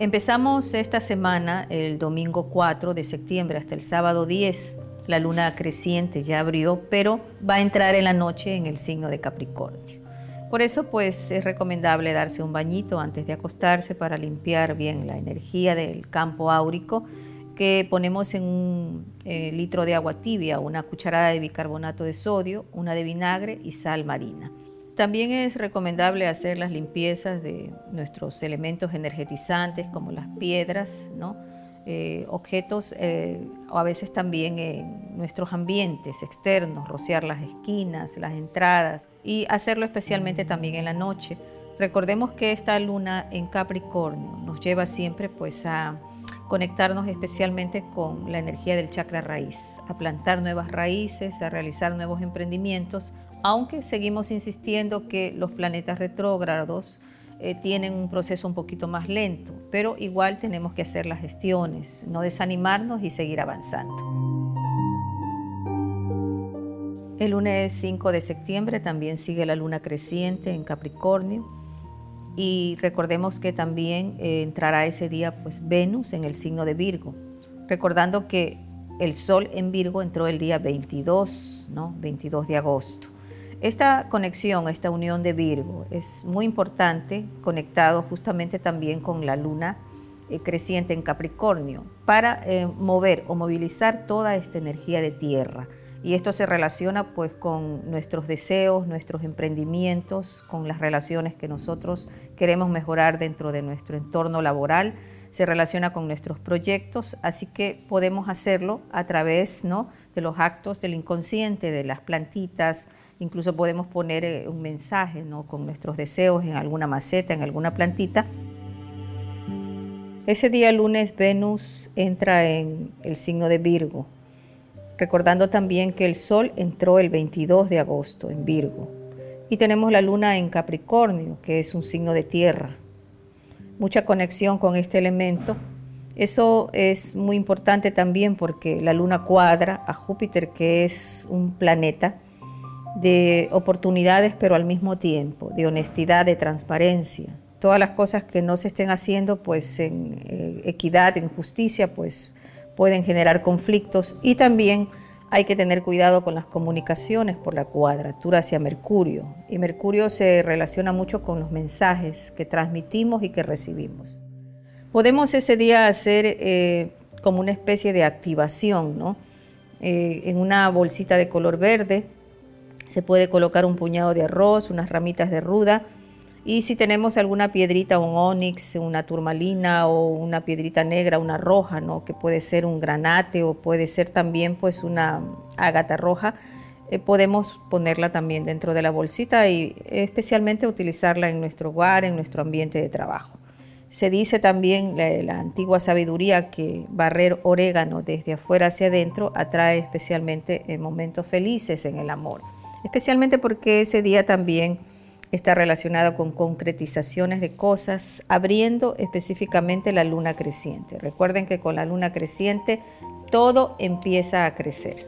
Empezamos esta semana el domingo 4 de septiembre hasta el sábado 10. La luna creciente ya abrió, pero va a entrar en la noche en el signo de Capricornio. Por eso pues es recomendable darse un bañito antes de acostarse para limpiar bien la energía del campo áurico que ponemos en un eh, litro de agua tibia, una cucharada de bicarbonato de sodio, una de vinagre y sal marina. También es recomendable hacer las limpiezas de nuestros elementos energetizantes como las piedras, eh, objetos eh, o a veces también en nuestros ambientes externos, rociar las esquinas, las entradas y hacerlo especialmente también en la noche. Recordemos que esta luna en Capricornio nos lleva siempre pues a conectarnos especialmente con la energía del chakra raíz, a plantar nuevas raíces, a realizar nuevos emprendimientos aunque seguimos insistiendo que los planetas retrógrados eh, tienen un proceso un poquito más lento, pero igual tenemos que hacer las gestiones, no desanimarnos y seguir avanzando. El lunes 5 de septiembre también sigue la luna creciente en Capricornio y recordemos que también eh, entrará ese día pues Venus en el signo de Virgo, recordando que el Sol en Virgo entró el día 22, ¿no? 22 de agosto. Esta conexión, esta unión de Virgo es muy importante, conectado justamente también con la luna eh, creciente en Capricornio, para eh, mover o movilizar toda esta energía de tierra. Y esto se relaciona pues con nuestros deseos, nuestros emprendimientos, con las relaciones que nosotros queremos mejorar dentro de nuestro entorno laboral, se relaciona con nuestros proyectos, así que podemos hacerlo a través ¿no? de los actos del inconsciente, de las plantitas, Incluso podemos poner eh, un mensaje ¿no? con nuestros deseos en alguna maceta, en alguna plantita. Ese día lunes Venus entra en el signo de Virgo, recordando también que el Sol entró el 22 de agosto en Virgo. Y tenemos la luna en Capricornio, que es un signo de tierra. Mucha conexión con este elemento. Eso es muy importante también porque la luna cuadra a Júpiter, que es un planeta de oportunidades, pero al mismo tiempo, de honestidad, de transparencia. Todas las cosas que no se estén haciendo, pues en eh, equidad, en justicia, pues pueden generar conflictos y también hay que tener cuidado con las comunicaciones por la cuadratura hacia Mercurio. Y Mercurio se relaciona mucho con los mensajes que transmitimos y que recibimos. Podemos ese día hacer eh, como una especie de activación, ¿no? Eh, en una bolsita de color verde, se puede colocar un puñado de arroz, unas ramitas de ruda y si tenemos alguna piedrita, un onix, una turmalina o una piedrita negra, una roja, ¿no? que puede ser un granate o puede ser también pues una ágata roja, eh, podemos ponerla también dentro de la bolsita y especialmente utilizarla en nuestro hogar, en nuestro ambiente de trabajo. Se dice también la, la antigua sabiduría que barrer orégano desde afuera hacia adentro atrae especialmente en momentos felices en el amor especialmente porque ese día también está relacionado con concretizaciones de cosas, abriendo específicamente la luna creciente. Recuerden que con la luna creciente todo empieza a crecer.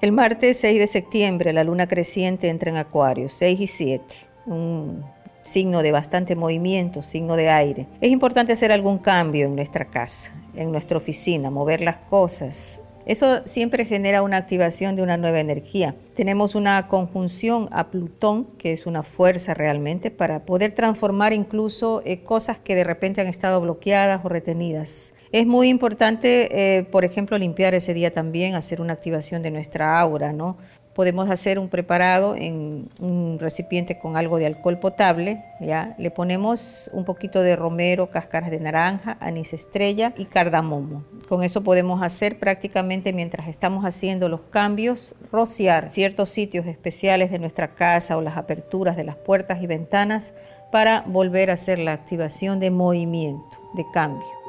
El martes 6 de septiembre la luna creciente entra en Acuario, 6 y 7, un signo de bastante movimiento, signo de aire. Es importante hacer algún cambio en nuestra casa, en nuestra oficina, mover las cosas, eso siempre genera una activación de una nueva energía. Tenemos una conjunción a Plutón, que es una fuerza realmente para poder transformar incluso eh, cosas que de repente han estado bloqueadas o retenidas. Es muy importante, eh, por ejemplo, limpiar ese día también, hacer una activación de nuestra aura, ¿no? Podemos hacer un preparado en un recipiente con algo de alcohol potable, ¿ya? Le ponemos un poquito de romero, cáscaras de naranja, anís estrella y cardamomo. Con eso podemos hacer prácticamente mientras estamos haciendo los cambios, rociar ciertos sitios especiales de nuestra casa o las aperturas de las puertas y ventanas para volver a hacer la activación de movimiento, de cambio.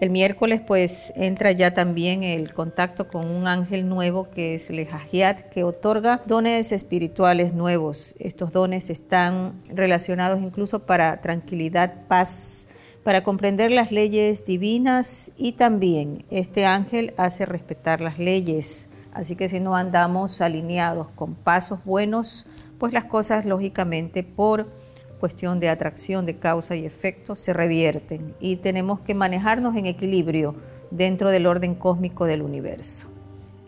El miércoles pues entra ya también el contacto con un ángel nuevo que es el Hajiat, que otorga dones espirituales nuevos. Estos dones están relacionados incluso para tranquilidad, paz, para comprender las leyes divinas y también este ángel hace respetar las leyes. Así que si no andamos alineados con pasos buenos, pues las cosas lógicamente por cuestión de atracción, de causa y efecto, se revierten y tenemos que manejarnos en equilibrio dentro del orden cósmico del universo.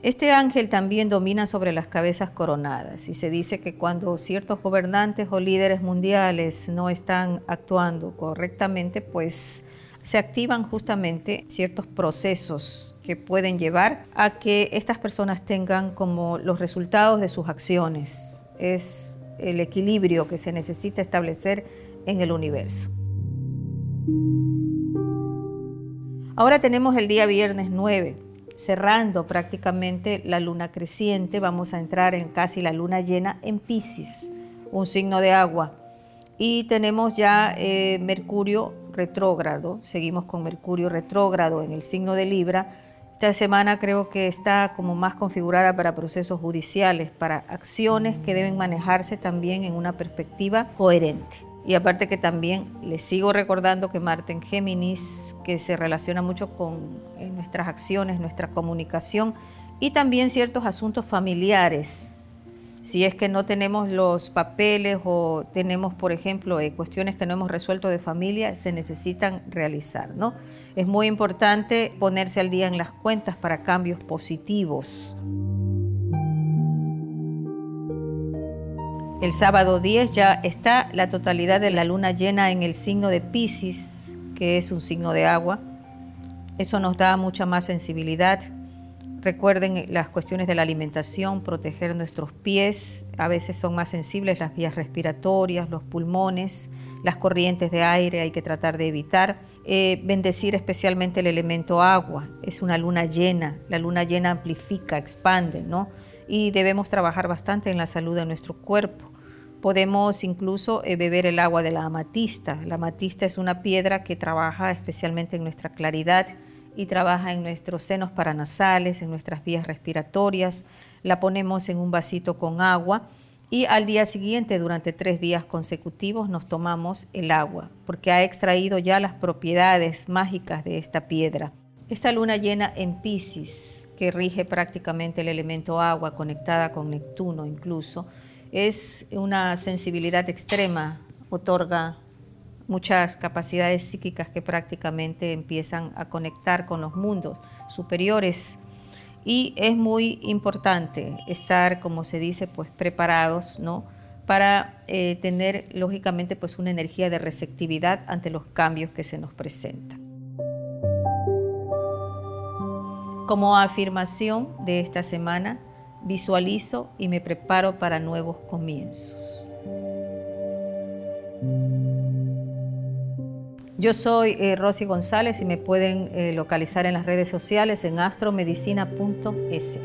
Este ángel también domina sobre las cabezas coronadas y se dice que cuando ciertos gobernantes o líderes mundiales no están actuando correctamente, pues se activan justamente ciertos procesos que pueden llevar a que estas personas tengan como los resultados de sus acciones. Es el equilibrio que se necesita establecer en el universo. Ahora tenemos el día viernes 9, cerrando prácticamente la luna creciente, vamos a entrar en casi la luna llena en Pisces, un signo de agua. Y tenemos ya eh, Mercurio retrógrado, seguimos con Mercurio retrógrado en el signo de Libra, esta semana creo que está como más configurada para procesos judiciales, para acciones que deben manejarse también en una perspectiva coherente. Y aparte que también les sigo recordando que Marte en Géminis, que se relaciona mucho con eh, nuestras acciones, nuestra comunicación y también ciertos asuntos familiares. Si es que no tenemos los papeles o tenemos, por ejemplo, eh, cuestiones que no hemos resuelto de familia, se necesitan realizar, ¿no? Es muy importante ponerse al día en las cuentas para cambios positivos. El sábado 10 ya está la totalidad de la luna llena en el signo de Pisces, que es un signo de agua. Eso nos da mucha más sensibilidad. Recuerden las cuestiones de la alimentación, proteger nuestros pies. A veces son más sensibles las vías respiratorias, los pulmones las corrientes de aire hay que tratar de evitar. Eh, bendecir especialmente el elemento agua, es una luna llena, la luna llena amplifica, expande, ¿no? Y debemos trabajar bastante en la salud de nuestro cuerpo. Podemos incluso eh, beber el agua de la amatista. La amatista es una piedra que trabaja especialmente en nuestra claridad y trabaja en nuestros senos paranasales, en nuestras vías respiratorias. La ponemos en un vasito con agua y al día siguiente, durante tres días consecutivos, nos tomamos el agua, porque ha extraído ya las propiedades mágicas de esta piedra. Esta luna llena en Pisces, que rige prácticamente el elemento agua, conectada con Neptuno incluso, es una sensibilidad extrema, otorga muchas capacidades psíquicas que prácticamente empiezan a conectar con los mundos superiores y es muy importante estar, como se dice, pues preparados, ¿no? Para eh, tener, lógicamente, pues una energía de receptividad ante los cambios que se nos presentan. Como afirmación de esta semana, visualizo y me preparo para nuevos comienzos. Yo soy eh, Rosy González y me pueden eh, localizar en las redes sociales en astromedicina.es.